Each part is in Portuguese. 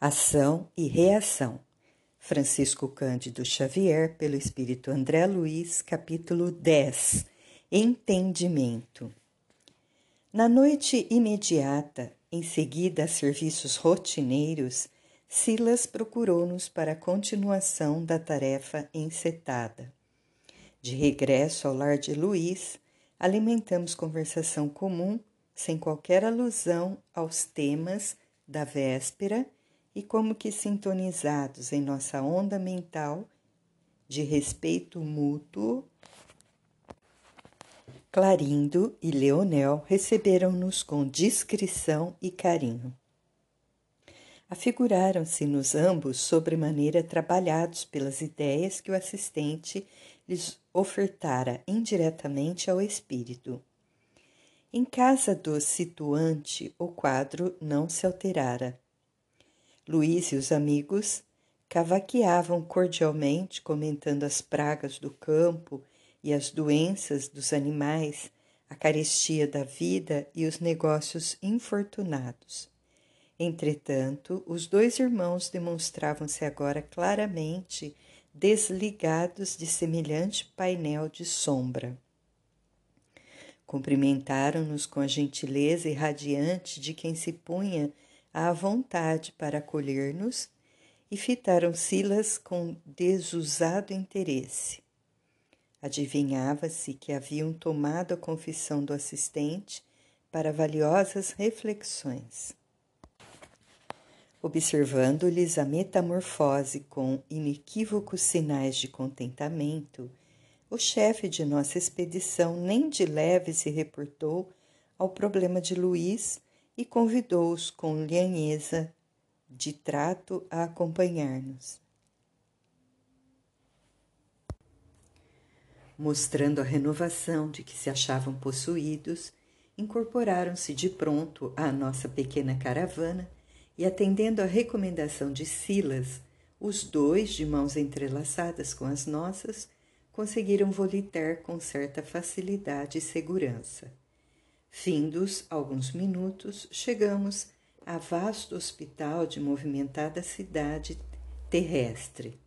Ação e Reação. Francisco Cândido Xavier, pelo Espírito André Luiz, capítulo 10. Entendimento. Na noite imediata, em seguida a serviços rotineiros, Silas procurou-nos para a continuação da tarefa encetada. De regresso ao lar de Luiz, alimentamos conversação comum, sem qualquer alusão aos temas da véspera e como que sintonizados em nossa onda mental de respeito mútuo, Clarindo e Leonel receberam-nos com discrição e carinho. Afiguraram-se-nos ambos sobremaneira trabalhados pelas ideias que o assistente lhes ofertara indiretamente ao espírito. Em casa do situante, o quadro não se alterara. Luiz e os amigos cavaqueavam cordialmente, comentando as pragas do campo e as doenças dos animais, a carestia da vida e os negócios infortunados. Entretanto, os dois irmãos demonstravam-se agora claramente desligados de semelhante painel de sombra. Cumprimentaram-nos com a gentileza irradiante de quem se punha à vontade para acolher-nos e fitaram Silas com desusado interesse. Adivinhava-se que haviam tomado a confissão do assistente para valiosas reflexões. Observando-lhes a metamorfose com inequívocos sinais de contentamento, o chefe de nossa expedição nem de leve se reportou ao problema de Luís e convidou-os com lhanheza de trato a acompanhar-nos. Mostrando a renovação de que se achavam possuídos, incorporaram-se de pronto à nossa pequena caravana e, atendendo à recomendação de Silas, os dois, de mãos entrelaçadas com as nossas, conseguiram volitar com certa facilidade e segurança. Findos alguns minutos, chegamos a vasto hospital de movimentada cidade terrestre.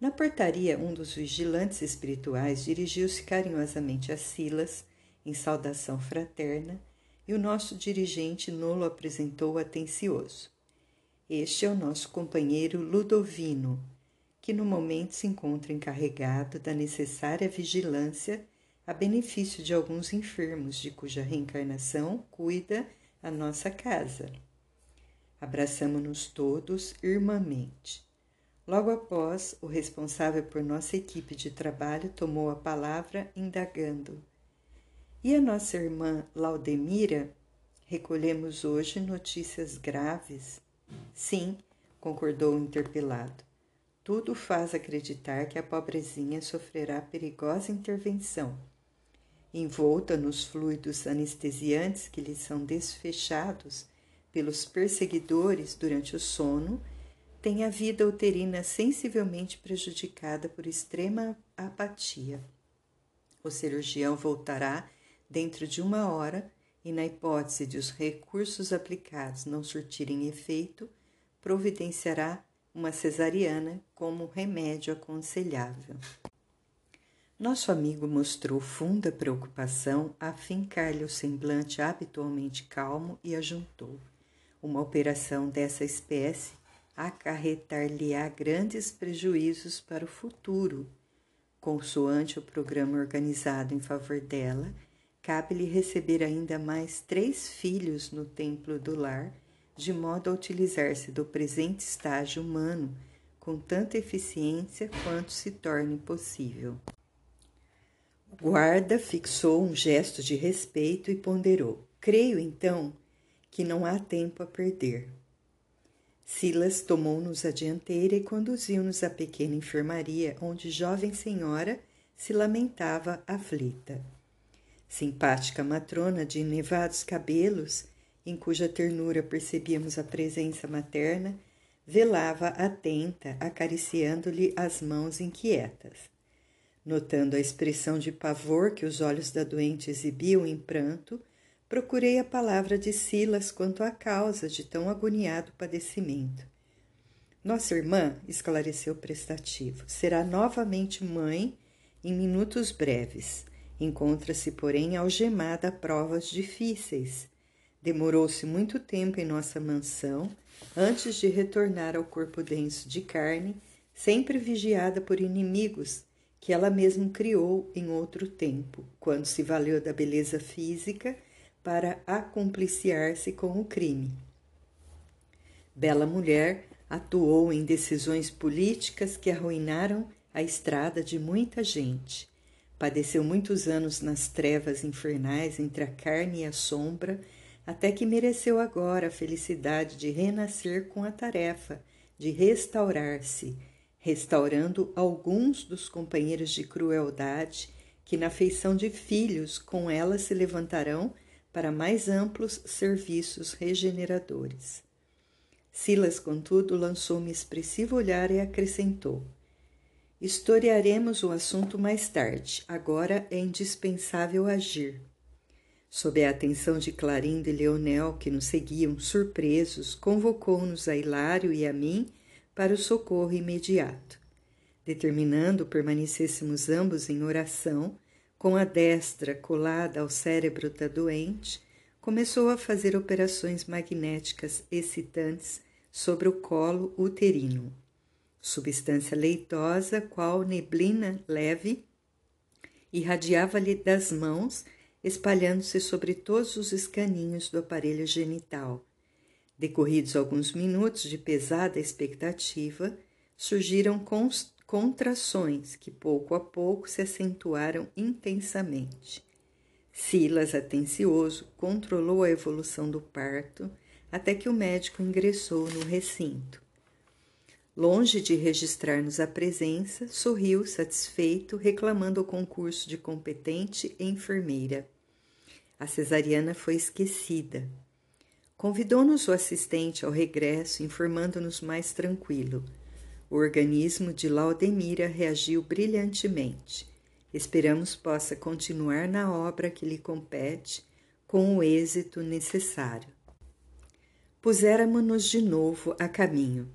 Na portaria, um dos vigilantes espirituais dirigiu-se carinhosamente a Silas, em saudação fraterna, e o nosso dirigente nolo apresentou atencioso. Este é o nosso companheiro Ludovino, que no momento se encontra encarregado da necessária vigilância a benefício de alguns enfermos de cuja reencarnação cuida a nossa casa. Abraçamos-nos todos irmãmente. Logo após, o responsável por nossa equipe de trabalho tomou a palavra, indagando: E a nossa irmã Laudemira? Recolhemos hoje notícias graves? Sim, concordou o interpelado. Tudo faz acreditar que a pobrezinha sofrerá perigosa intervenção envolta nos fluidos anestesiantes que lhe são desfechados pelos perseguidores durante o sono, tem a vida uterina sensivelmente prejudicada por extrema apatia. O cirurgião voltará dentro de uma hora e, na hipótese de os recursos aplicados não surtirem efeito, providenciará uma cesariana como remédio aconselhável. Nosso amigo mostrou funda preocupação a fincar-lhe o semblante habitualmente calmo e ajuntou. Uma operação dessa espécie acarretar-lhe-á grandes prejuízos para o futuro. Consoante o programa organizado em favor dela, cabe-lhe receber ainda mais três filhos no templo do lar, de modo a utilizar-se do presente estágio humano com tanta eficiência quanto se torne possível. Guarda fixou um gesto de respeito e ponderou: Creio então que não há tempo a perder. Silas tomou-nos a dianteira e conduziu-nos à pequena enfermaria, onde jovem senhora se lamentava aflita. Simpática matrona de nevados cabelos, em cuja ternura percebíamos a presença materna, velava atenta, acariciando-lhe as mãos inquietas. Notando a expressão de pavor que os olhos da doente exibiam em pranto, procurei a palavra de Silas quanto à causa de tão agoniado padecimento. Nossa irmã, esclareceu prestativo, será novamente mãe em minutos breves. Encontra-se, porém, algemada a provas difíceis. Demorou-se muito tempo em nossa mansão antes de retornar ao corpo denso de carne, sempre vigiada por inimigos que ela mesma criou em outro tempo, quando se valeu da beleza física para acompliciar-se com o crime. Bela mulher atuou em decisões políticas que arruinaram a estrada de muita gente. Padeceu muitos anos nas trevas infernais entre a carne e a sombra, até que mereceu agora a felicidade de renascer com a tarefa de restaurar-se, restaurando alguns dos companheiros de crueldade que, na feição de filhos, com ela se levantarão para mais amplos serviços regeneradores. Silas, contudo, lançou-me expressivo olhar e acrescentou: Historiaremos o assunto mais tarde. Agora é indispensável agir. Sob a atenção de Clarindo e Leonel, que nos seguiam surpresos, convocou-nos a Hilário e a mim para o socorro imediato. Determinando permanecêssemos ambos em oração, com a destra colada ao cérebro da doente, começou a fazer operações magnéticas excitantes sobre o colo uterino. Substância leitosa, qual neblina leve, irradiava-lhe das mãos, espalhando-se sobre todos os escaninhos do aparelho genital. Decorridos alguns minutos de pesada expectativa, surgiram contrações que pouco a pouco se acentuaram intensamente. Silas, atencioso, controlou a evolução do parto até que o médico ingressou no recinto. Longe de registrar-nos a presença, sorriu satisfeito, reclamando o concurso de competente enfermeira. A cesariana foi esquecida. Convidou-nos o assistente ao regresso, informando-nos mais tranquilo. O organismo de Laudemira reagiu brilhantemente. Esperamos possa continuar na obra que lhe compete com o êxito necessário. Puséramos-nos de novo a caminho.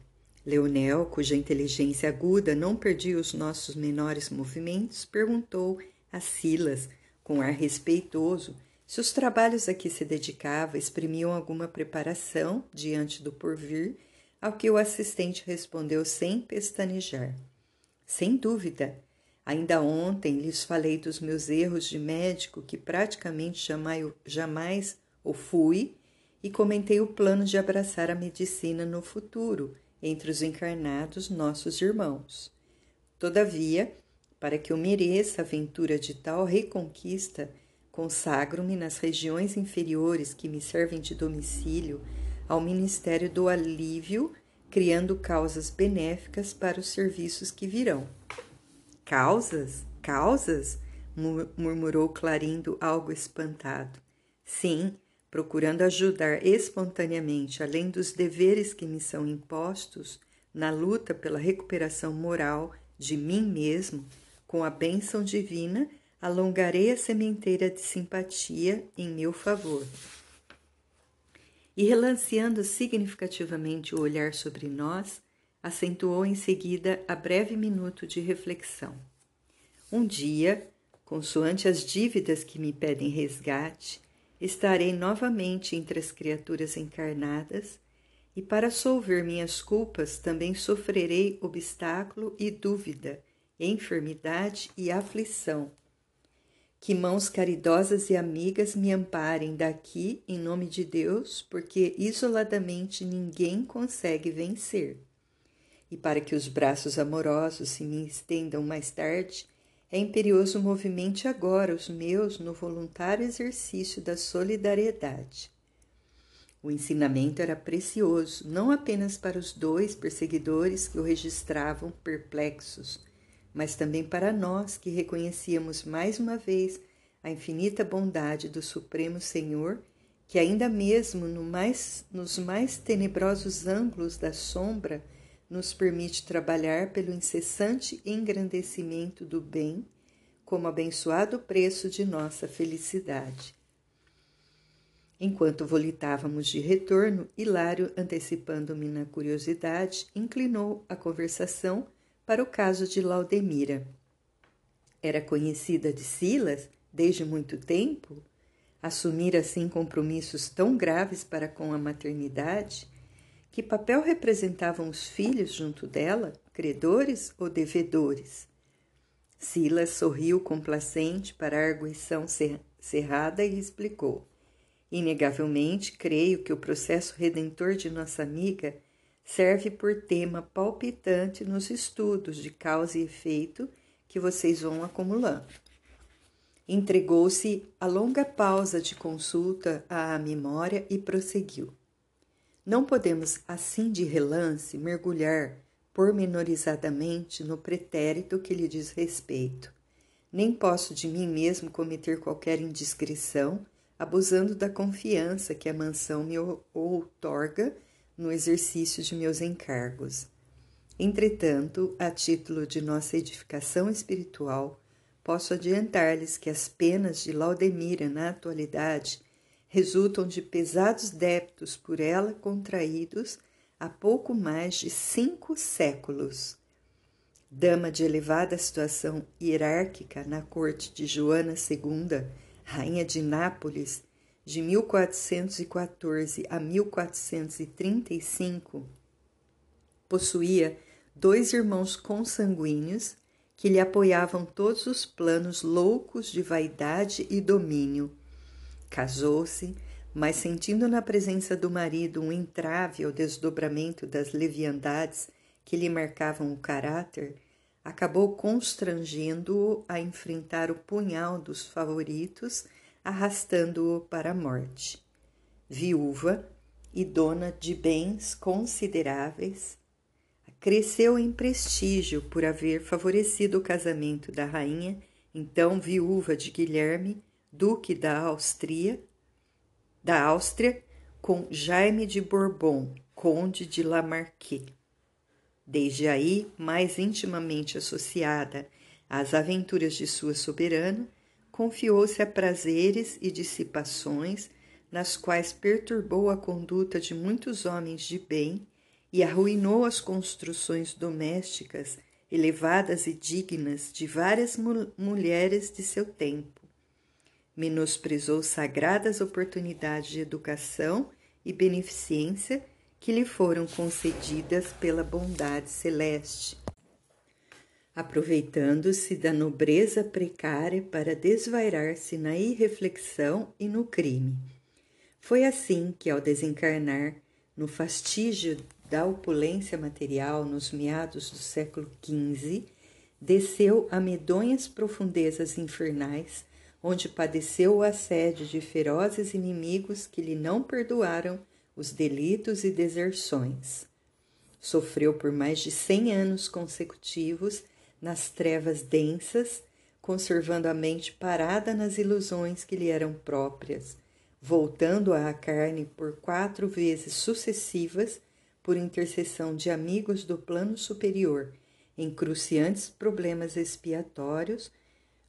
Leonel, cuja inteligência aguda não perdia os nossos menores movimentos, perguntou a Silas, com ar respeitoso, se os trabalhos a que se dedicava exprimiam alguma preparação diante do porvir, ao que o assistente respondeu sem pestanejar. Sem dúvida, Ainda ontem lhes falei dos meus erros de médico, que praticamente jamais, jamais o fui, e comentei o plano de abraçar a medicina no futuro, entre os encarnados nossos irmãos. Todavia, para que eu mereça a aventura de tal reconquista, consagro-me nas regiões inferiores que me servem de domicílio ao Ministério do Alívio, criando causas benéficas para os serviços que virão. Causas? Causas? murmurou Clarindo, algo espantado. Sim, procurando ajudar espontaneamente, além dos deveres que me são impostos, na luta pela recuperação moral de mim mesmo, com a bênção divina, alongarei a sementeira de simpatia em meu favor. E relanceando significativamente o olhar sobre nós, acentuou em seguida a breve minuto de reflexão. Um dia, consoante as dívidas que me pedem resgate, estarei novamente entre as criaturas encarnadas e para solver minhas culpas também sofrerei obstáculo e dúvida, enfermidade e aflição. Que mãos caridosas e amigas me amparem daqui em nome de Deus, porque isoladamente ninguém consegue vencer e para que os braços amorosos se me estendam mais tarde, é imperioso movimente agora os meus no voluntário exercício da solidariedade. O ensinamento era precioso, não apenas para os dois perseguidores que o registravam perplexos, mas também para nós que reconhecíamos mais uma vez a infinita bondade do Supremo Senhor, que ainda mesmo no mais, nos mais tenebrosos ângulos da sombra nos permite trabalhar pelo incessante engrandecimento do bem como abençoado preço de nossa felicidade. Enquanto volitávamos de retorno, Hilário, antecipando-me na curiosidade, inclinou a conversação para o caso de Laudemira. Era conhecida de Silas desde muito tempo? Assumir assim compromissos tão graves para com a maternidade? Que papel representavam os filhos junto dela, credores ou devedores? Silas sorriu complacente para a arguição cerrada e explicou. Inegavelmente, creio que o processo redentor de nossa amiga serve por tema palpitante nos estudos de causa e efeito que vocês vão acumulando. Entregou-se a longa pausa de consulta à memória e prosseguiu. Não podemos, assim de relance, mergulhar pormenorizadamente no pretérito que lhe diz respeito. Nem posso de mim mesmo cometer qualquer indiscrição abusando da confiança que a mansão me outorga no exercício de meus encargos. Entretanto, a título de nossa edificação espiritual, posso adiantar-lhes que as penas de Laudemira na atualidade resultam de pesados débitos por ela contraídos há pouco mais de cinco séculos. Dama de elevada situação hierárquica na corte de Joana II, rainha de Nápoles, de 1414 a 1435, possuía dois irmãos consanguíneos que lhe apoiavam todos os planos loucos de vaidade e domínio. Casou-se, mas sentindo na presença do marido um entrave ao desdobramento das leviandades que lhe marcavam o caráter, acabou constrangendo-o a enfrentar o punhal dos favoritos, arrastando-o para a morte. Viúva e dona de bens consideráveis, cresceu em prestígio por haver favorecido o casamento da rainha, então viúva de Guilherme, duque da Áustria, da Áustria, com Jaime de Bourbon, conde de Lamarque. Desde aí, mais intimamente associada às aventuras de sua soberana, confiou-se a prazeres e dissipações nas quais perturbou a conduta de muitos homens de bem e arruinou as construções domésticas elevadas e dignas de várias mu mulheres de seu tempo. Menosprezou sagradas oportunidades de educação e beneficência que lhe foram concedidas pela bondade celeste, aproveitando-se da nobreza precária para desvairar-se na irreflexão e no crime. Foi assim que, ao desencarnar no fastígio da opulência material nos meados do século XV, desceu a medonhas profundezas infernais, onde padeceu o assédio de ferozes inimigos que lhe não perdoaram os delitos e deserções. Sofreu por mais de cem anos consecutivos nas trevas densas, conservando a mente parada nas ilusões que lhe eram próprias, voltando à carne por quatro vezes sucessivas por intercessão de amigos do plano superior em cruciantes problemas expiatórios,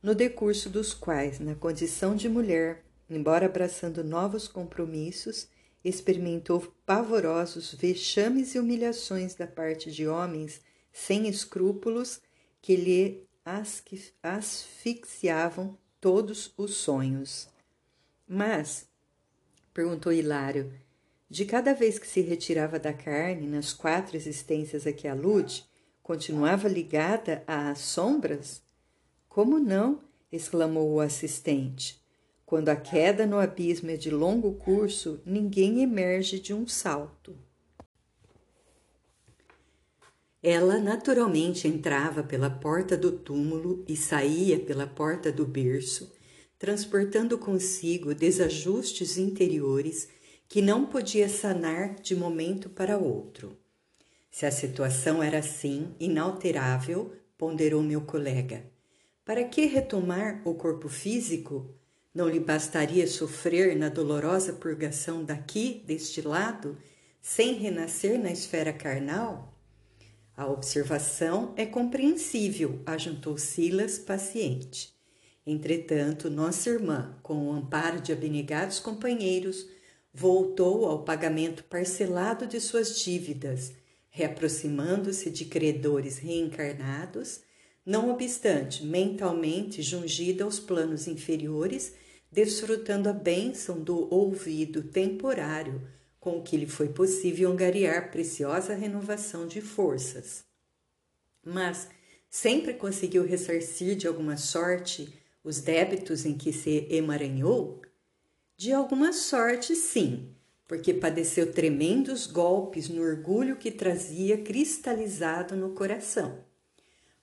no decurso dos quais, na condição de mulher, embora abraçando novos compromissos, experimentou pavorosos vexames e humilhações da parte de homens sem escrúpulos que lhe asfixiavam todos os sonhos. Mas, perguntou Hilário, de cada vez que se retirava da carne nas quatro existências a que alude, continuava ligada às sombras? Como não? exclamou o assistente. Quando a queda no abismo é de longo curso, ninguém emerge de um salto. Ela naturalmente entrava pela porta do túmulo e saía pela porta do berço, transportando consigo desajustes interiores que não podia sanar de momento para outro. Se a situação era assim, inalterável, ponderou meu colega, para que retomar o corpo físico não lhe bastaria sofrer na dolorosa purgação daqui, deste lado, sem renascer na esfera carnal? A observação é compreensível, ajuntou Silas, paciente. Entretanto, nossa irmã, com o amparo de abnegados companheiros, voltou ao pagamento parcelado de suas dívidas, reaproximando-se de credores reencarnados, não obstante mentalmente jungida aos planos inferiores, desfrutando a bênção do ouvido temporário com que lhe foi possível angariar preciosa renovação de forças. Mas sempre conseguiu ressarcir de alguma sorte os débitos em que se emaranhou? De alguma sorte, sim, porque padeceu tremendos golpes no orgulho que trazia cristalizado no coração.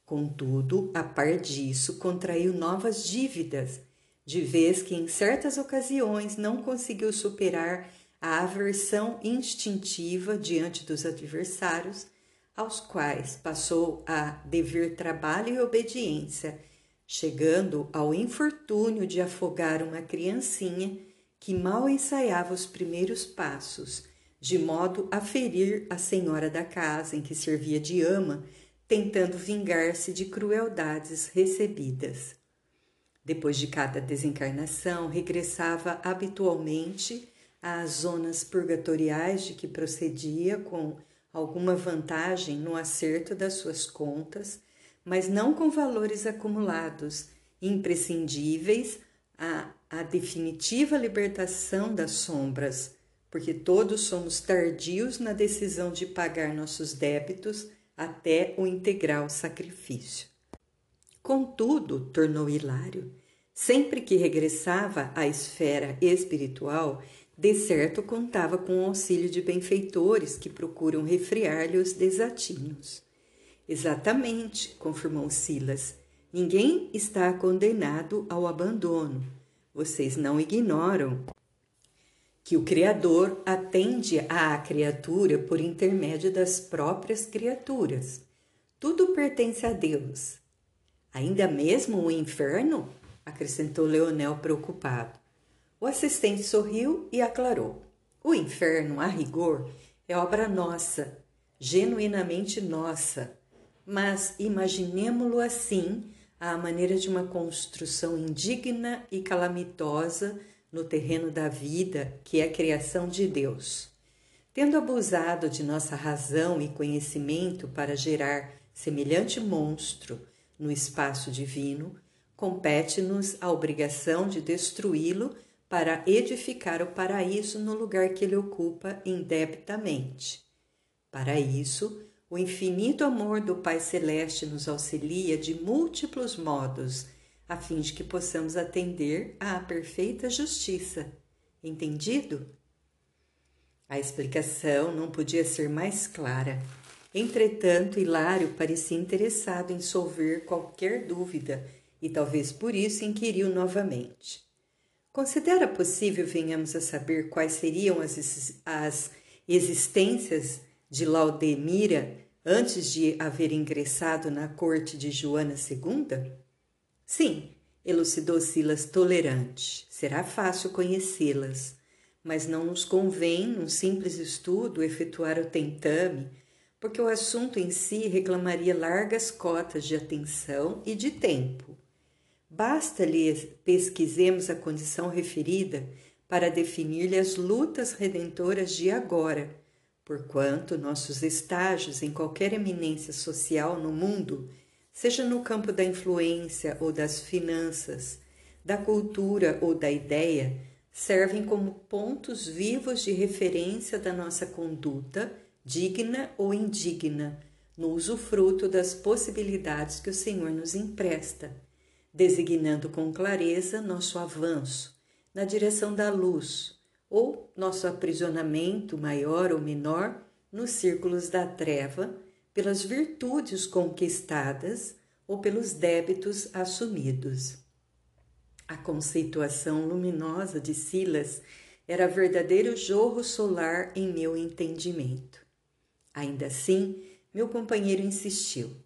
Contudo, a par disso, contraiu novas dívidas, de vez que em certas ocasiões não conseguiu superar a aversão instintiva diante dos adversários, aos quais passou a dever trabalho e obediência, chegando ao infortúnio de afogar uma criancinha que mal ensaiava os primeiros passos, de modo a ferir a senhora da casa em que servia de ama, tentando vingar-se de crueldades recebidas. Depois de cada desencarnação, regressava habitualmente às zonas purgatoriais de que procedia com alguma vantagem no acerto das suas contas, mas não com valores acumulados, imprescindíveis à, à definitiva libertação das sombras, porque todos somos tardios na decisão de pagar nossos débitos até o integral sacrifício. Contudo, tornou Hilário, sempre que regressava à esfera espiritual, de certo contava com o auxílio de benfeitores que procuram refriar-lhe os desatinhos. Exatamente, confirmou Silas. Ninguém está condenado ao abandono. Vocês não ignoram que o Criador atende à criatura por intermédio das próprias criaturas. Tudo pertence a Deus. Ainda mesmo o inferno? acrescentou Leonel preocupado. O assistente sorriu e aclarou: O inferno, a rigor, é obra nossa, genuinamente nossa. Mas imaginemo-lo assim, à maneira de uma construção indigna e calamitosa no terreno da vida, que é a criação de Deus. Tendo abusado de nossa razão e conhecimento para gerar semelhante monstro no espaço divino, compete-nos a obrigação de destruí-lo para edificar o paraíso no lugar que ele ocupa indebitamente. Para isso, o infinito amor do Pai Celeste nos auxilia de múltiplos modos, a fim de que possamos atender à perfeita justiça. Entendido? A explicação não podia ser mais clara. Entretanto, Hilário parecia interessado em solver qualquer dúvida e talvez por isso inquiriu novamente. Considera possível venhamos a saber quais seriam as, as existências de Laudemira antes de haver ingressado na corte de Joana II? Sim, elucidou Silas tolerante. Será fácil conhecê-las, mas não nos convém, num simples estudo, efetuar o tentame, porque o assunto em si reclamaria largas cotas de atenção e de tempo. Basta-lhe pesquisemos a condição referida para definir-lhe as lutas redentoras de agora, porquanto nossos estágios em qualquer eminência social no mundo, seja no campo da influência ou das finanças, da cultura ou da ideia, servem como pontos vivos de referência da nossa conduta, digna ou indigna, no usufruto das possibilidades que o Senhor nos empresta designando com clareza nosso avanço na direção da luz ou nosso aprisionamento maior ou menor nos círculos da treva pelas virtudes conquistadas ou pelos débitos assumidos. A conceituação luminosa de Silas era verdadeiro jorro solar em meu entendimento. Ainda assim, meu companheiro insistiu.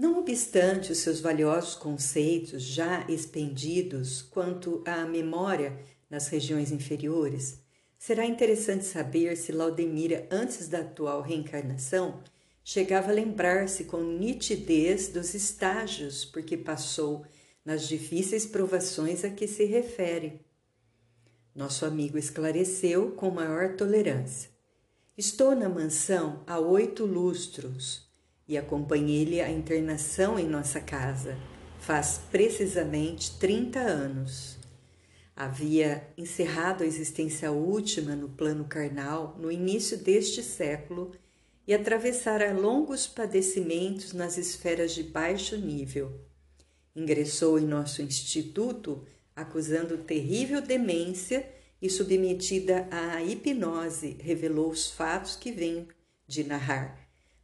Não obstante os seus valiosos conceitos já expendidos quanto à memória nas regiões inferiores, será interessante saber se Laudemira, antes da atual reencarnação, chegava a lembrar-se com nitidez dos estágios por que passou nas difíceis provações a que se refere. Nosso amigo esclareceu com maior tolerância. Estou na mansão há oito lustros e acompanhei-lhe a internação em nossa casa. Faz precisamente trinta anos. Havia encerrado a existência última no plano carnal no início deste século e atravessara longos padecimentos nas esferas de baixo nível. Ingressou em nosso instituto acusando terrível demência e submetida à hipnose, revelou os fatos que venho de narrar.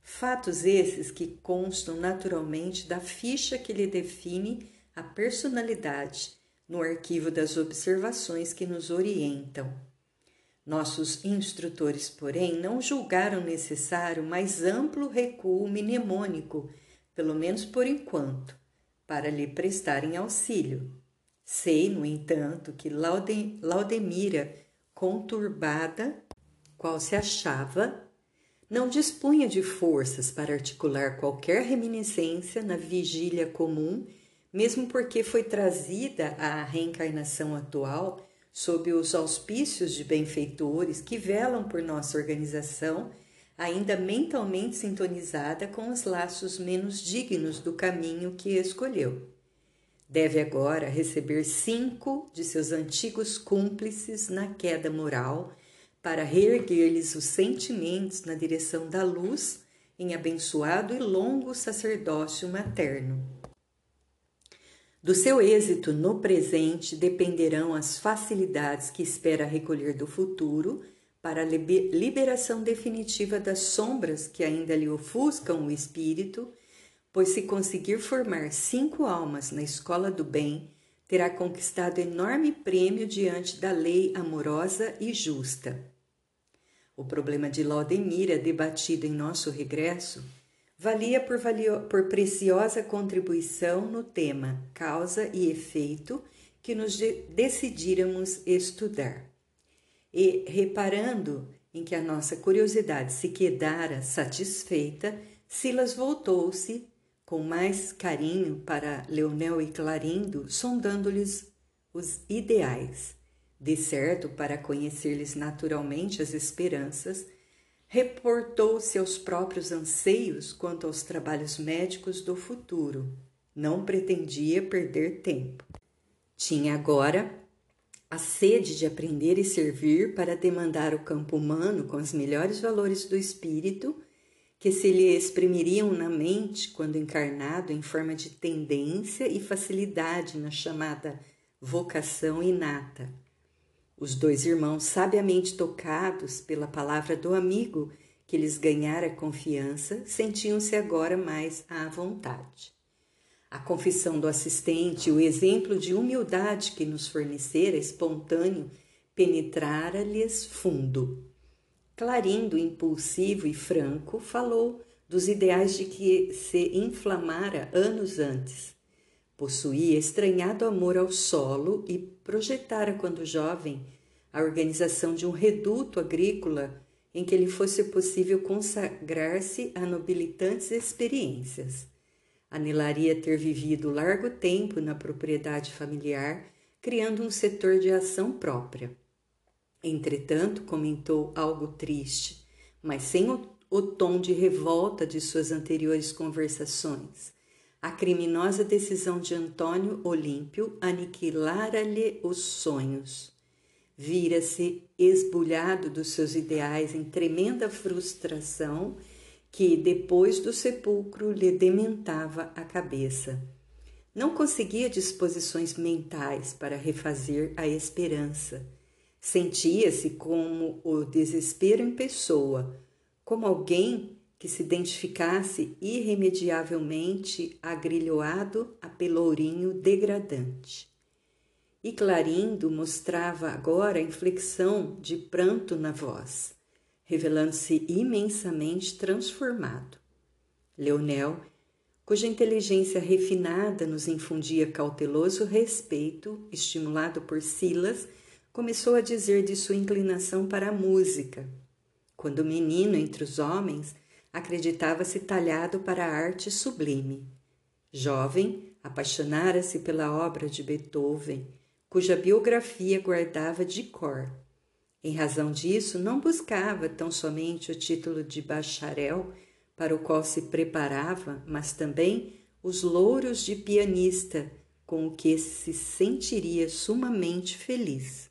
Fatos esses que constam naturalmente da ficha que lhe define a personalidade no arquivo das observações que nos orientam. Nossos instrutores, porém, não julgaram necessário mais amplo recuo mnemônico, pelo menos por enquanto, para lhe prestarem auxílio. Sei, no entanto, que Laude, Laudemira, conturbada, qual se achava, não dispunha de forças para articular qualquer reminiscência na vigília comum, mesmo porque foi trazida à reencarnação atual sob os auspícios de benfeitores que velam por nossa organização, ainda mentalmente sintonizada com os laços menos dignos do caminho que escolheu. Deve agora receber cinco de seus antigos cúmplices na queda moral para reerguer-lhes os sentimentos na direção da luz em abençoado e longo sacerdócio materno. Do seu êxito no presente dependerão as facilidades que espera recolher do futuro para a liberação definitiva das sombras que ainda lhe ofuscam o espírito pois se conseguir formar cinco almas na escola do bem, terá conquistado enorme prêmio diante da lei amorosa e justa. O problema de Laudemira, debatido em nosso regresso, valia por, valio, por preciosa contribuição no tema causa e efeito que nos de, estudar. E, reparando em que a nossa curiosidade se quedara satisfeita, Silas voltou-se com mais carinho para Leonel e Clarindo, sondando-lhes os ideais. De certo, para conhecer-lhes naturalmente as esperanças, reportou seus próprios anseios quanto aos trabalhos médicos do futuro. Não pretendia perder tempo. Tinha agora a sede de aprender e servir para demandar o campo humano com os melhores valores do espírito que se lhe exprimiriam na mente quando encarnado em forma de tendência e facilidade na chamada vocação inata. Os dois irmãos, sabiamente tocados pela palavra do amigo que lhes ganhara confiança, sentiam-se agora mais à vontade. A confissão do assistente, o exemplo de humildade que nos fornecera espontâneo, penetrara-lhes fundo. Clarindo, impulsivo e franco, falou dos ideais de que se inflamara anos antes. Possuía estranhado amor ao solo e projetara, quando jovem, a organização de um reduto agrícola em que lhe fosse possível consagrar-se a nobilitantes experiências. Anelaria ter vivido largo tempo na propriedade familiar, criando um setor de ação própria. Entretanto, comentou algo triste, mas sem o, o tom de revolta de suas anteriores conversações. A criminosa decisão de Antônio Olímpio aniquilara-lhe os sonhos. Vira-se esbulhado dos seus ideais em tremenda frustração que, depois do sepulcro, lhe dementava a cabeça. Não conseguia disposições mentais para refazer a esperança Sentia-se como o desespero em pessoa, como alguém que se identificasse irremediavelmente agrilhoado a pelourinho degradante. E Clarindo mostrava agora inflexão de pranto na voz, revelando-se imensamente transformado. Leonel, cuja inteligência refinada nos infundia cauteloso respeito, estimulado por Silas, começou a dizer de sua inclinação para a música. Quando menino entre os homens, acreditava-se talhado para a arte sublime. Jovem, apaixonara-se pela obra de Beethoven, cuja biografia guardava de cor. Em razão disso, não buscava tão somente o título de bacharel para o qual se preparava, mas também os louros de pianista, com o que se sentiria sumamente feliz.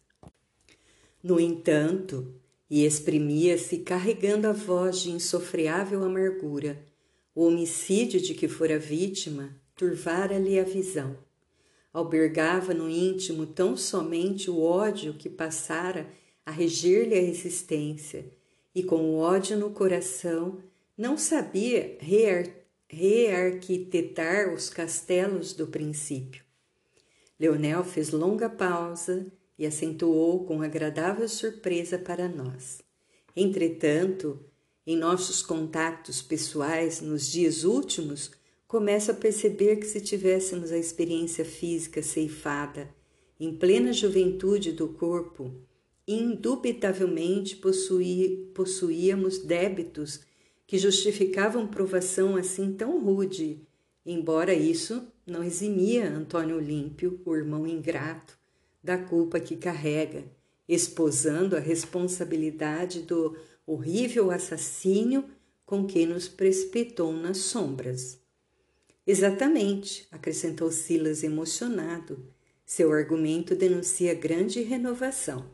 No entanto, e exprimia-se carregando a voz de insofreável amargura, o homicídio de que fora vítima turvara-lhe a visão. Albergava no íntimo tão somente o ódio que passara a reger-lhe a existência, e com o ódio no coração não sabia rear rearquitetar os castelos do princípio. Leonel fez longa pausa e acentuou com agradável surpresa para nós. Entretanto, em nossos contatos pessoais nos dias últimos, começo a perceber que se tivéssemos a experiência física ceifada em plena juventude do corpo, indubitavelmente possuíamos débitos que justificavam provação assim tão rude, embora isso não eximia Antônio Olímpio, o irmão ingrato, da culpa que carrega, esposando a responsabilidade do horrível assassínio com que nos precipitou nas sombras. Exatamente, acrescentou Silas emocionado. Seu argumento denuncia grande renovação.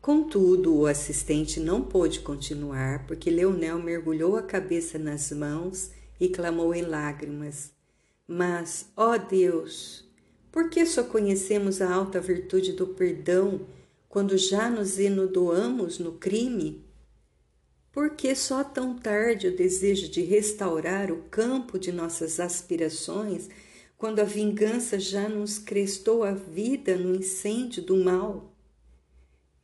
Contudo, o assistente não pôde continuar porque Leonel mergulhou a cabeça nas mãos e clamou em lágrimas: Mas, ó Deus, por que só conhecemos a alta virtude do perdão quando já nos enodoamos no crime? Por que só tão tarde o desejo de restaurar o campo de nossas aspirações quando a vingança já nos crestou a vida no incêndio do mal?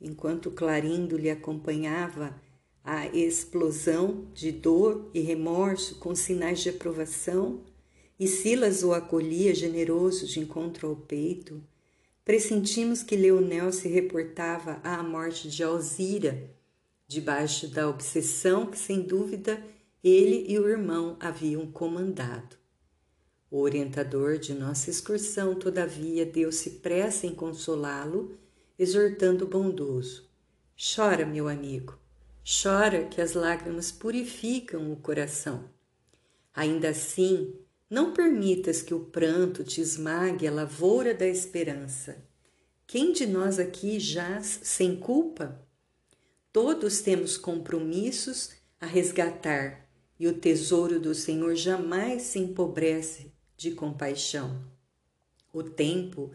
enquanto Clarindo lhe acompanhava a explosão de dor e remorso com sinais de aprovação, e Silas o acolhia generoso de encontro ao peito, pressentimos que Leonel se reportava à morte de Alzira, debaixo da obsessão que, sem dúvida, ele e o irmão haviam comandado. O orientador de nossa excursão, todavia, deu-se pressa em consolá-lo exortando o bondoso: Chora, meu amigo, chora que as lágrimas purificam o coração. Ainda assim, não permitas que o pranto te esmague a lavoura da esperança. Quem de nós aqui jaz sem culpa? Todos temos compromissos a resgatar e o tesouro do Senhor jamais se empobrece de compaixão. O tempo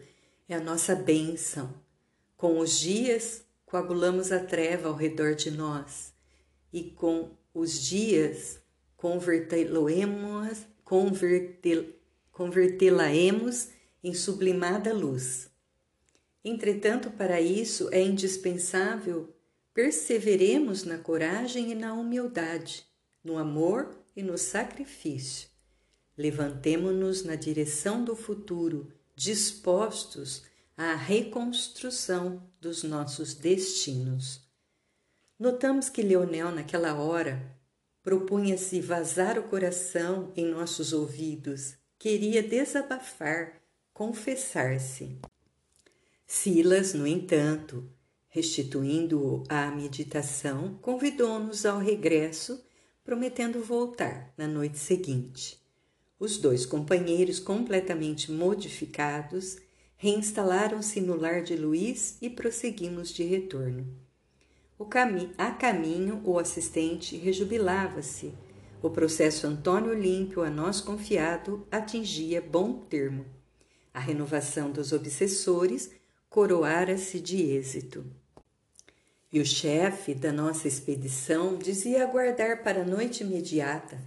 é a nossa bênção com os dias, coagulamos a treva ao redor de nós, e com os dias, convertê-la-emos em sublimada luz. Entretanto, para isso é indispensável perseveremos na coragem e na humildade, no amor e no sacrifício. Levantemo-nos na direção do futuro, dispostos à reconstrução dos nossos destinos. Notamos que Leonel, naquela hora, propunha-se vazar o coração em nossos ouvidos, queria desabafar, confessar-se. Silas, no entanto, restituindo-o à meditação, convidou-nos ao regresso, prometendo voltar na noite seguinte. Os dois companheiros, completamente modificados, reinstalaram-se no lar de Luiz e prosseguimos de retorno. Cami a caminho, o assistente rejubilava-se. O processo Antônio Olímpio, a nós confiado, atingia bom termo. A renovação dos obsessores coroara-se de êxito. E o chefe da nossa expedição dizia aguardar para a noite imediata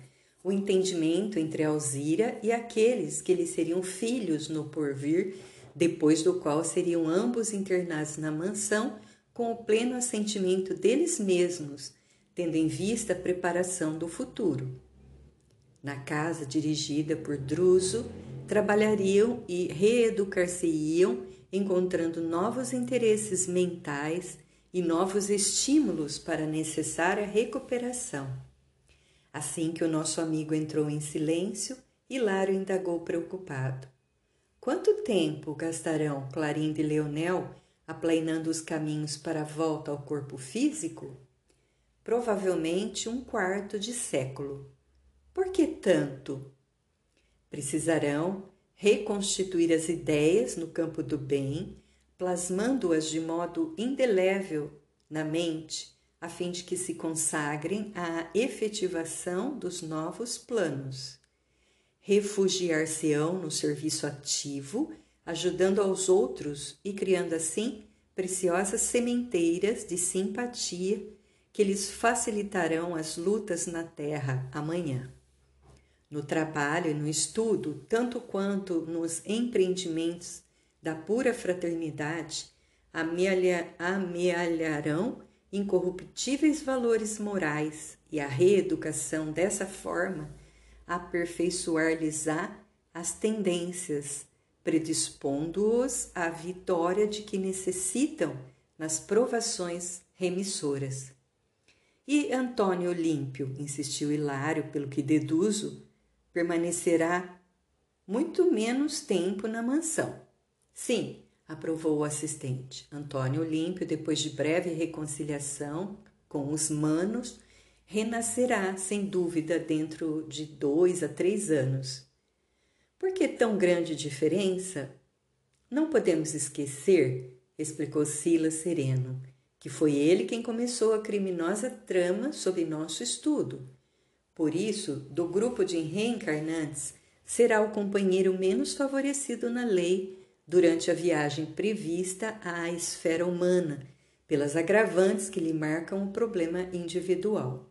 o entendimento entre Alzira e aqueles que lhe seriam filhos no porvir depois do qual seriam ambos internados na mansão com o pleno assentimento deles mesmos, tendo em vista a preparação do futuro. Na casa dirigida por Druso, trabalhariam e reeducar-se-iam, encontrando novos interesses mentais e novos estímulos para a necessária recuperação. Assim que o nosso amigo entrou em silêncio, Hilário indagou preocupado. Quanto tempo gastarão Clarinda e Leonel aplainando os caminhos para a volta ao corpo físico? Provavelmente um quarto de século. Por que tanto? Precisarão reconstituir as ideias no campo do bem, plasmando-as de modo indelével na mente, a fim de que se consagrem à efetivação dos novos planos refugiar-se-ão no serviço ativo, ajudando aos outros e criando assim preciosas sementeiras de simpatia que lhes facilitarão as lutas na terra amanhã. No trabalho e no estudo, tanto quanto nos empreendimentos da pura fraternidade, amealharão incorruptíveis valores morais e a reeducação dessa forma aperfeiçoar-lhes-á as tendências, predispondo-os à vitória de que necessitam nas provações remissoras. E Antônio Olímpio, insistiu Hilário, pelo que deduzo, permanecerá muito menos tempo na mansão. Sim, aprovou o assistente. Antônio Olímpio, depois de breve reconciliação com os manos, renascerá, sem dúvida, dentro de dois a três anos. Por que tão grande diferença? Não podemos esquecer, explicou Silas sereno, que foi ele quem começou a criminosa trama sob nosso estudo. Por isso, do grupo de reencarnantes, será o companheiro menos favorecido na lei durante a viagem prevista à esfera humana, pelas agravantes que lhe marcam o problema individual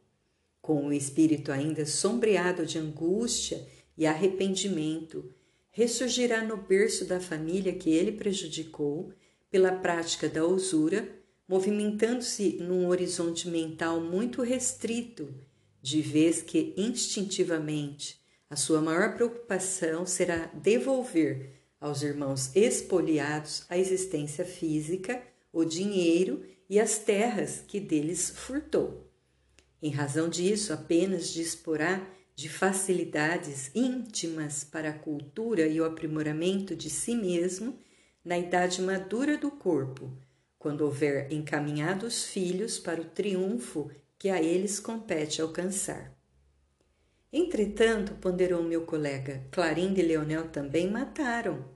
com o espírito ainda sombreado de angústia e arrependimento, ressurgirá no berço da família que ele prejudicou pela prática da usura, movimentando-se num horizonte mental muito restrito, de vez que instintivamente a sua maior preocupação será devolver aos irmãos expoliados a existência física, o dinheiro e as terras que deles furtou. Em razão disso, apenas disporá de facilidades íntimas para a cultura e o aprimoramento de si mesmo na idade madura do corpo, quando houver encaminhados filhos para o triunfo que a eles compete alcançar. Entretanto, ponderou meu colega, Clarinda e Leonel também mataram.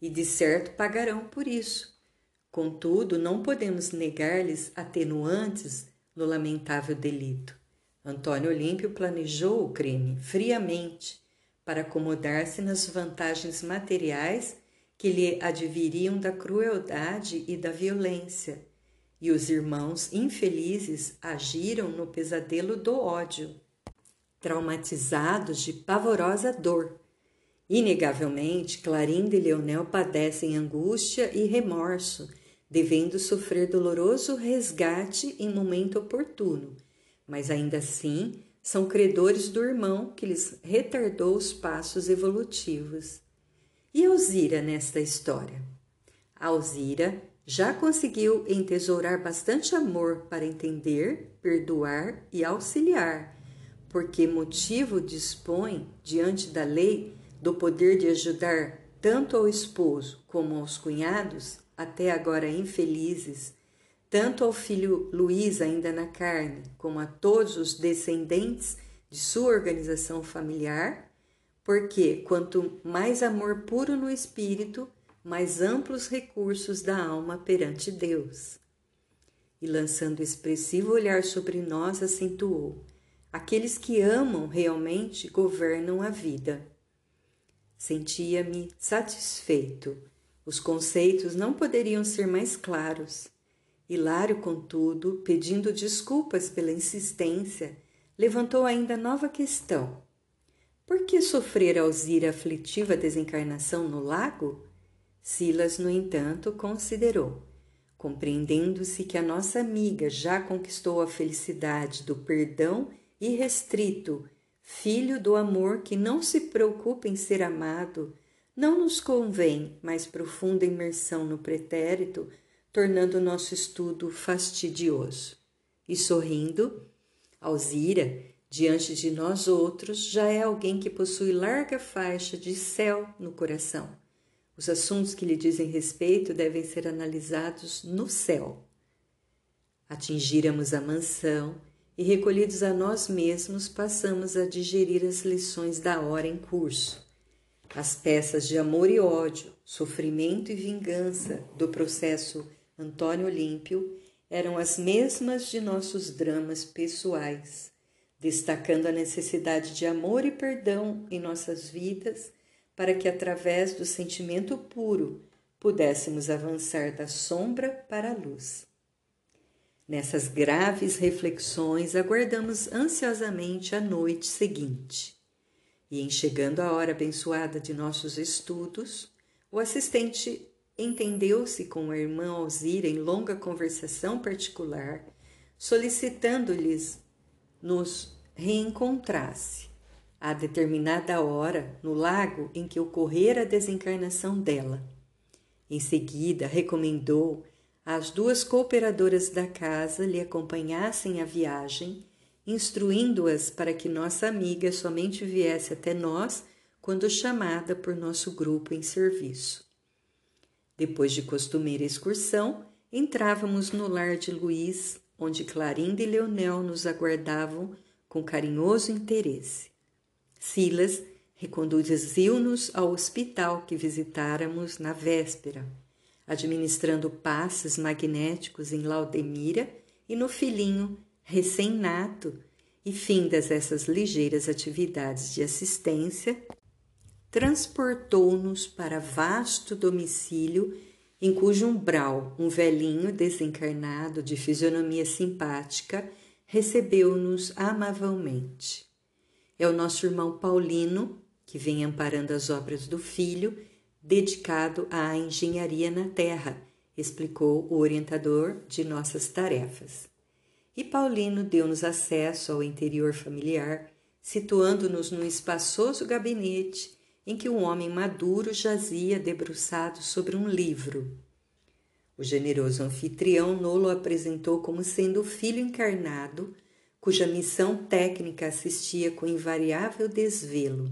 E de certo pagarão por isso. Contudo, não podemos negar-lhes atenuantes no lamentável delito. Antônio Olímpio planejou o crime friamente para acomodar-se nas vantagens materiais que lhe adviriam da crueldade e da violência, e os irmãos infelizes agiram no pesadelo do ódio, traumatizados de pavorosa dor. Inegavelmente, Clarinda e Leonel padecem angústia e remorso devendo sofrer doloroso resgate em momento oportuno, mas ainda assim são credores do irmão que lhes retardou os passos evolutivos. E Alzira nesta história? Alzira já conseguiu entesourar bastante amor para entender, perdoar e auxiliar, porque motivo dispõe, diante da lei, do poder de ajudar tanto ao esposo como aos cunhados até agora infelizes, tanto ao filho Luiz, ainda na carne, como a todos os descendentes de sua organização familiar, porque quanto mais amor puro no espírito, mais amplos recursos da alma perante Deus. E lançando expressivo olhar sobre nós, acentuou: Aqueles que amam realmente governam a vida. Sentia-me satisfeito os conceitos não poderiam ser mais claros. Hilário, contudo, pedindo desculpas pela insistência, levantou ainda nova questão. Por que sofrer Alzira aflitiva desencarnação no lago? Silas, no entanto, considerou, compreendendo-se que a nossa amiga já conquistou a felicidade do perdão irrestrito, filho do amor que não se preocupa em ser amado, não nos convém mais profunda imersão no pretérito, tornando o nosso estudo fastidioso. E sorrindo, Alzira, diante de nós outros, já é alguém que possui larga faixa de céu no coração, Os assuntos que lhe dizem respeito devem ser analisados no céu. Atingíramos a mansão e, recolhidos a nós mesmos, passamos a digerir as lições da hora em curso. As peças de amor e ódio, sofrimento e vingança do processo Antônio Olímpio eram as mesmas de nossos dramas pessoais, destacando a necessidade de amor e perdão em nossas vidas para que, através do sentimento puro, pudéssemos avançar da sombra para a luz. Nessas graves reflexões, aguardamos ansiosamente a noite seguinte. E, em chegando a hora abençoada de nossos estudos, o assistente entendeu-se com a irmã Alzira em longa conversação particular, solicitando-lhes nos reencontrasse a determinada hora no lago em que ocorrera a desencarnação dela. Em seguida, recomendou às duas cooperadoras da casa lhe acompanhassem a viagem, instruindo-as para que nossa amiga somente viesse até nós quando chamada por nosso grupo em serviço. Depois de costumeira excursão, entrávamos no lar de Luiz, onde Clarinda e Leonel nos aguardavam com carinhoso interesse. Silas reconduziu-nos ao hospital que visitáramos na véspera, administrando passes magnéticos em Laudemira e no filhinho recém-nato, e findas essas ligeiras atividades de assistência, transportou-nos para vasto domicílio em cujo umbral um velhinho desencarnado de fisionomia simpática recebeu-nos amavelmente. É o nosso irmão Paulino, que vem amparando as obras do filho, dedicado à engenharia na terra, explicou o orientador de nossas tarefas. E Paulino deu-nos acesso ao interior familiar, situando-nos num espaçoso gabinete em que um homem maduro jazia debruçado sobre um livro. O generoso anfitrião Nolo apresentou como sendo o filho encarnado, cuja missão técnica assistia com invariável desvelo.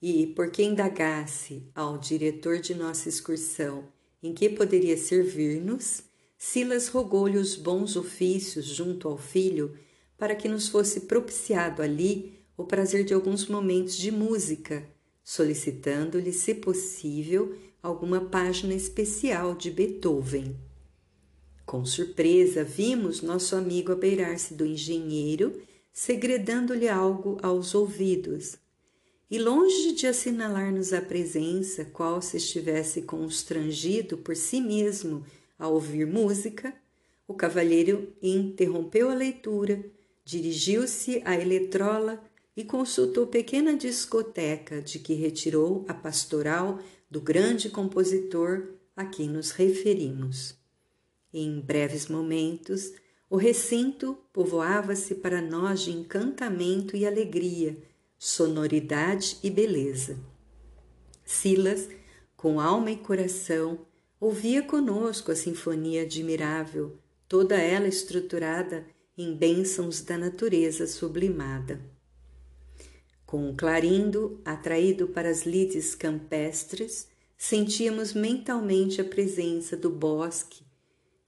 E, por que indagasse ao diretor de nossa excursão em que poderia servir-nos, Silas rogou-lhe os bons ofícios junto ao filho para que nos fosse propiciado ali o prazer de alguns momentos de música solicitando-lhe, se possível, alguma página especial de Beethoven. Com surpresa, vimos nosso amigo abeirar-se do engenheiro, segredando-lhe algo aos ouvidos. E longe de assinalar-nos a presença, qual se estivesse constrangido por si mesmo a ouvir música, o cavalheiro interrompeu a leitura, dirigiu-se à eletrola e consultou pequena discoteca de que retirou a pastoral do grande compositor a quem nos referimos. Em breves momentos, o recinto povoava-se para nós de encantamento e alegria, sonoridade e beleza. Silas, com alma e coração, ouvia conosco a sinfonia admirável, toda ela estruturada em bênçãos da natureza sublimada. Com o clarindo atraído para as lides campestres, sentíamos mentalmente a presença do bosque,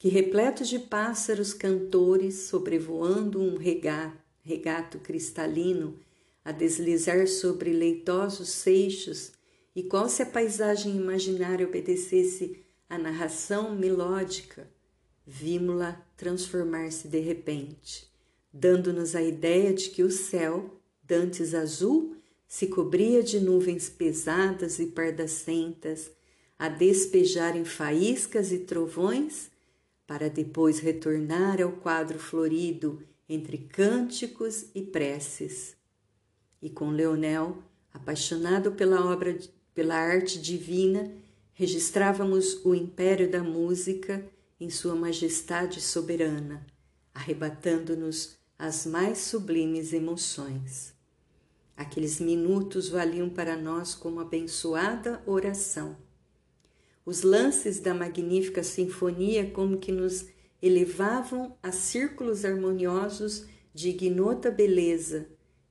que repleto de pássaros cantores sobrevoando um regato, regato cristalino a deslizar sobre leitosos seixos, e qual se a paisagem imaginária obedecesse à narração melódica, vimos-la transformar-se de repente, dando-nos a ideia de que o céu dantes azul, se cobria de nuvens pesadas e pardacentas, a despejarem faíscas e trovões, para depois retornar ao quadro florido entre cânticos e preces. E com Leonel, apaixonado pela obra, pela arte divina, registrávamos o império da música em sua majestade soberana, arrebatando-nos as mais sublimes emoções. Aqueles minutos valiam para nós como abençoada oração. Os lances da magnífica sinfonia como que nos elevavam a círculos harmoniosos de ignota beleza,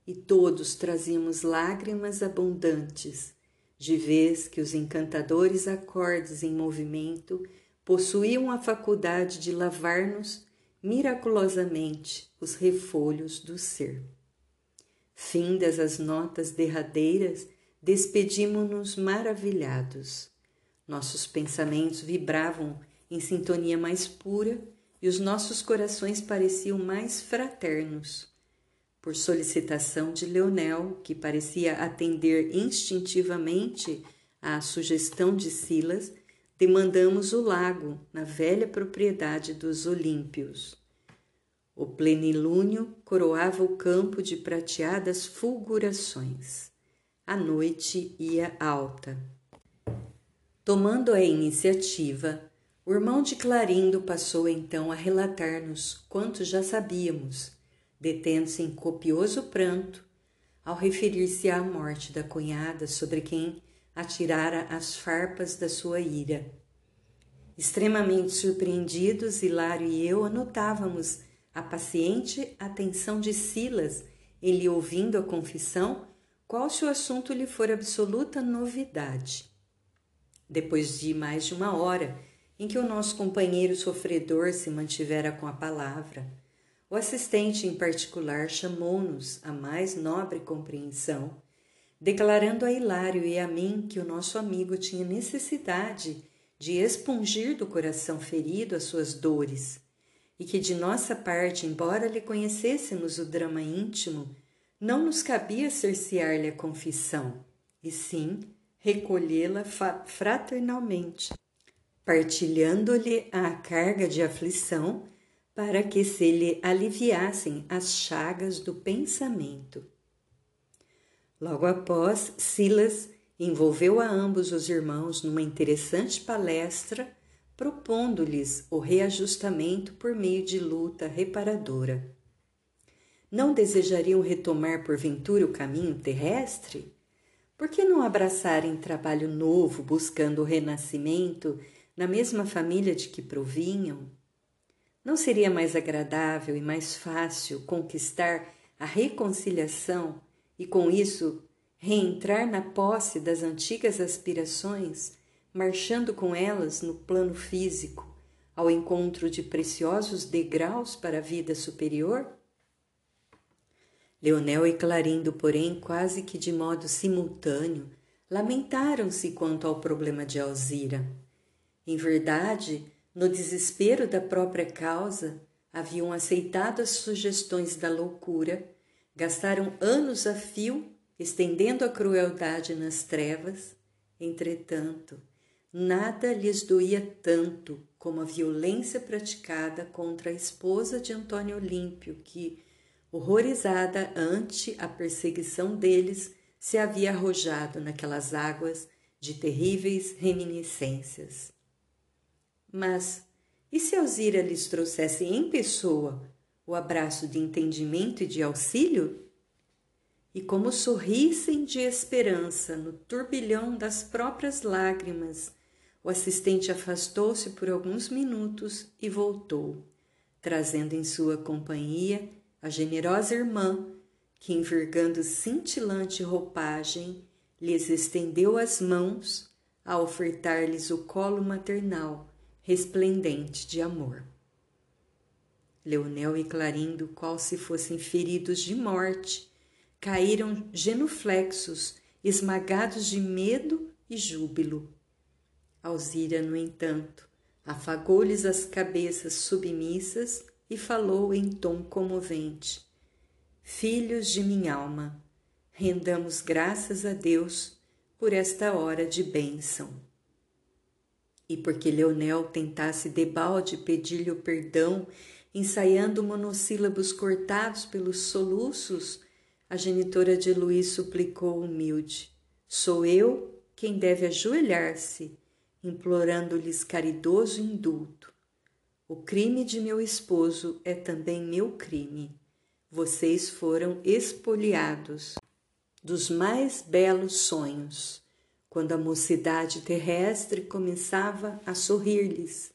e todos trazíamos lágrimas abundantes, de vez que os encantadores acordes em movimento possuíam a faculdade de lavar-nos miraculosamente os refolhos do ser. Findas as notas derradeiras, despedimos-nos maravilhados. Nossos pensamentos vibravam em sintonia mais pura e os nossos corações pareciam mais fraternos. Por solicitação de Leonel, que parecia atender instintivamente à sugestão de Silas, demandamos o lago na velha propriedade dos Olímpios. O plenilúnio coroava o campo de prateadas fulgurações. A noite ia alta. Tomando a iniciativa, o irmão de Clarindo passou então a relatar-nos quanto já sabíamos, detendo-se em copioso pranto ao referir-se à morte da cunhada sobre quem atirara as farpas da sua ira. Extremamente surpreendidos, Hilário e eu anotávamos a paciente atenção de Silas em lhe ouvindo a confissão, qual se o assunto lhe for absoluta novidade. Depois de mais de uma hora em que o nosso companheiro sofredor se mantivera com a palavra, o assistente em particular chamou-nos a mais nobre compreensão declarando a Hilário e a mim que o nosso amigo tinha necessidade de expungir do coração ferido as suas dores, e que de nossa parte, embora lhe conhecêssemos o drama íntimo, não nos cabia cercear-lhe a confissão, e sim recolhê-la fraternalmente, partilhando-lhe a carga de aflição para que se lhe aliviassem as chagas do pensamento. Logo após, Silas envolveu a ambos os irmãos numa interessante palestra, propondo-lhes o reajustamento por meio de luta reparadora. Não desejariam retomar porventura o caminho terrestre? Por que não abraçarem trabalho novo buscando o renascimento na mesma família de que provinham? Não seria mais agradável e mais fácil conquistar a reconciliação e com isso reentrar na posse das antigas aspirações, marchando com elas no plano físico, ao encontro de preciosos degraus para a vida superior? Leonel e Clarindo, porém, quase que de modo simultâneo, lamentaram-se quanto ao problema de Alzira. Em verdade, no desespero da própria causa, haviam aceitado as sugestões da loucura Gastaram anos a fio estendendo a crueldade nas trevas, entretanto, nada lhes doía tanto como a violência praticada contra a esposa de Antônio Olímpio, que, horrorizada ante a perseguição deles, se havia arrojado naquelas águas de terríveis reminiscências. Mas e se Alzira lhes trouxesse em pessoa o abraço de entendimento e de auxílio? E como sorrissem de esperança no turbilhão das próprias lágrimas, o assistente afastou-se por alguns minutos e voltou, trazendo em sua companhia a generosa irmã, que, envergando cintilante roupagem, lhes estendeu as mãos a ofertar-lhes o colo maternal, resplendente de amor. Leonel e Clarindo, qual se fossem feridos de morte, caíram genuflexos, esmagados de medo e júbilo. Alzira, no entanto, afagou-lhes as cabeças submissas e falou em tom comovente: Filhos de minha alma, rendamos graças a Deus por esta hora de bênção. E porque Leonel tentasse debalde pedir-lhe o perdão ensaiando monossílabos cortados pelos soluços, a genitora de Luís suplicou humilde: Sou eu quem deve ajoelhar-se, implorando-lhes caridoso indulto. O crime de meu esposo é também meu crime. Vocês foram espoliados dos mais belos sonhos, quando a mocidade terrestre começava a sorrir-lhes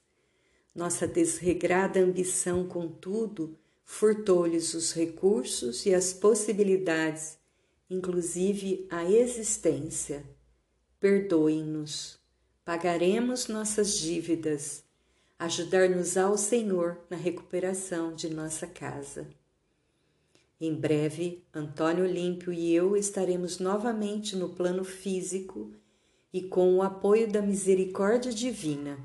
nossa desregrada ambição, contudo, furtou-lhes os recursos e as possibilidades, inclusive a existência. perdoe-nos. Pagaremos nossas dívidas. Ajudar-nos ao Senhor na recuperação de nossa casa. Em breve, Antônio Olímpio e eu estaremos novamente no plano físico e, com o apoio da misericórdia divina,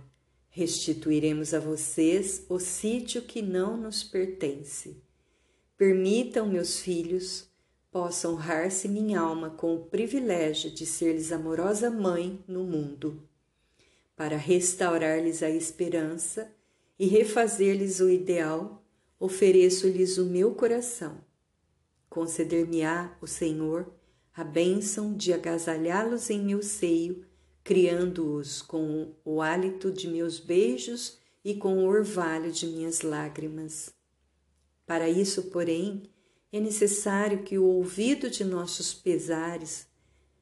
restituiremos a vocês o sítio que não nos pertence. Permitam, meus filhos, possa honrar-se minha alma com o privilégio de ser-lhes amorosa mãe no mundo, para restaurar-lhes a esperança e refazer-lhes o ideal, ofereço-lhes o meu coração. Conceder-me-á o Senhor a bênção de agasalhá-los em meu seio, criando-os com o hálito de meus beijos e com o orvalho de minhas lágrimas. Para isso, porém, é necessário que o ouvido de nossos pesares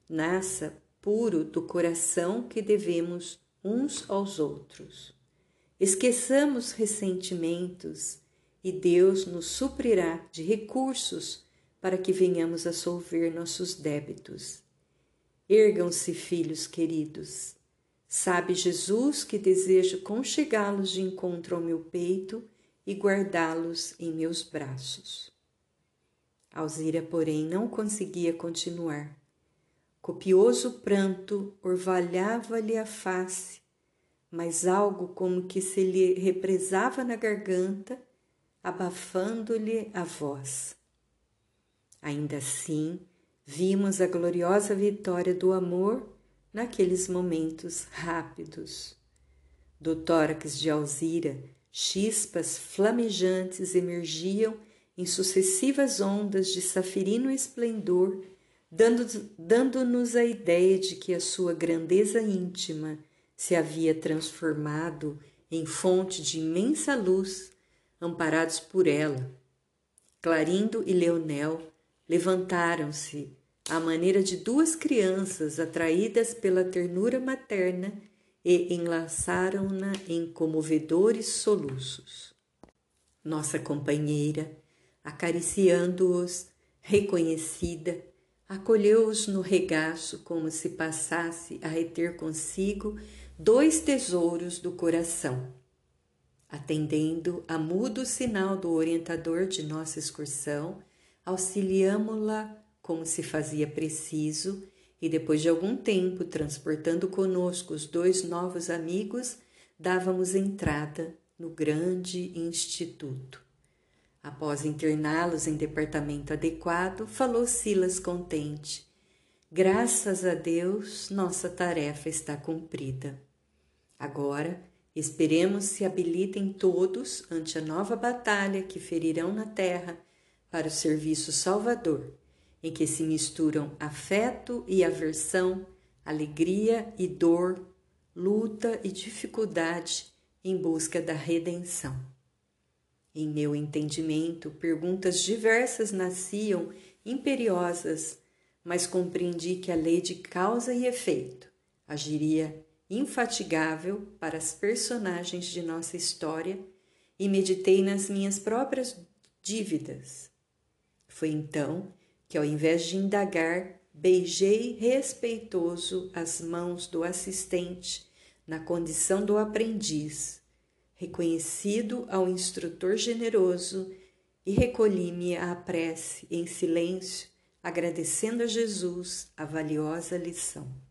nasça puro do coração que devemos uns aos outros. Esqueçamos ressentimentos e Deus nos suprirá de recursos para que venhamos a solver nossos débitos. Ergam-se, filhos queridos. Sabe Jesus que desejo conchegá-los de encontro ao meu peito e guardá-los em meus braços. Alzira, porém, não conseguia continuar. Copioso pranto orvalhava-lhe a face, mas algo como que se lhe represava na garganta, abafando-lhe a voz. Ainda assim, vimos a gloriosa vitória do amor naqueles momentos rápidos. Do tórax de Alzira, chispas flamejantes emergiam em sucessivas ondas de safirino esplendor, dando-nos a ideia de que a sua grandeza íntima se havia transformado em fonte de imensa luz, amparados por ela. Clarindo e Leonel levantaram-se à maneira de duas crianças atraídas pela ternura materna e enlaçaram-na em comovedores soluços. Nossa companheira, acariciando-os, reconhecida, acolheu-os no regaço como se passasse a reter consigo dois tesouros do coração. Atendendo a mudo sinal do orientador de nossa excursão, auxiliamo-la como se fazia preciso e depois de algum tempo, transportando conosco os dois novos amigos, dávamos entrada no grande instituto. Após interná-los em departamento adequado, falou Silas contente. Graças a Deus, nossa tarefa está cumprida. Agora, esperemos se habilitem todos ante a nova batalha que ferirão na terra para o serviço salvador, em que se misturam afeto e aversão, alegria e dor, luta e dificuldade em busca da redenção. Em meu entendimento, perguntas diversas nasciam imperiosas, mas compreendi que a lei de causa e efeito agiria infatigável para as personagens de nossa história e meditei nas minhas próprias dívidas. Foi então que, ao invés de indagar, beijei respeitoso as mãos do assistente na condição do aprendiz reconhecido ao instrutor generoso e recolhi-me à prece em silêncio, agradecendo a Jesus a valiosa lição.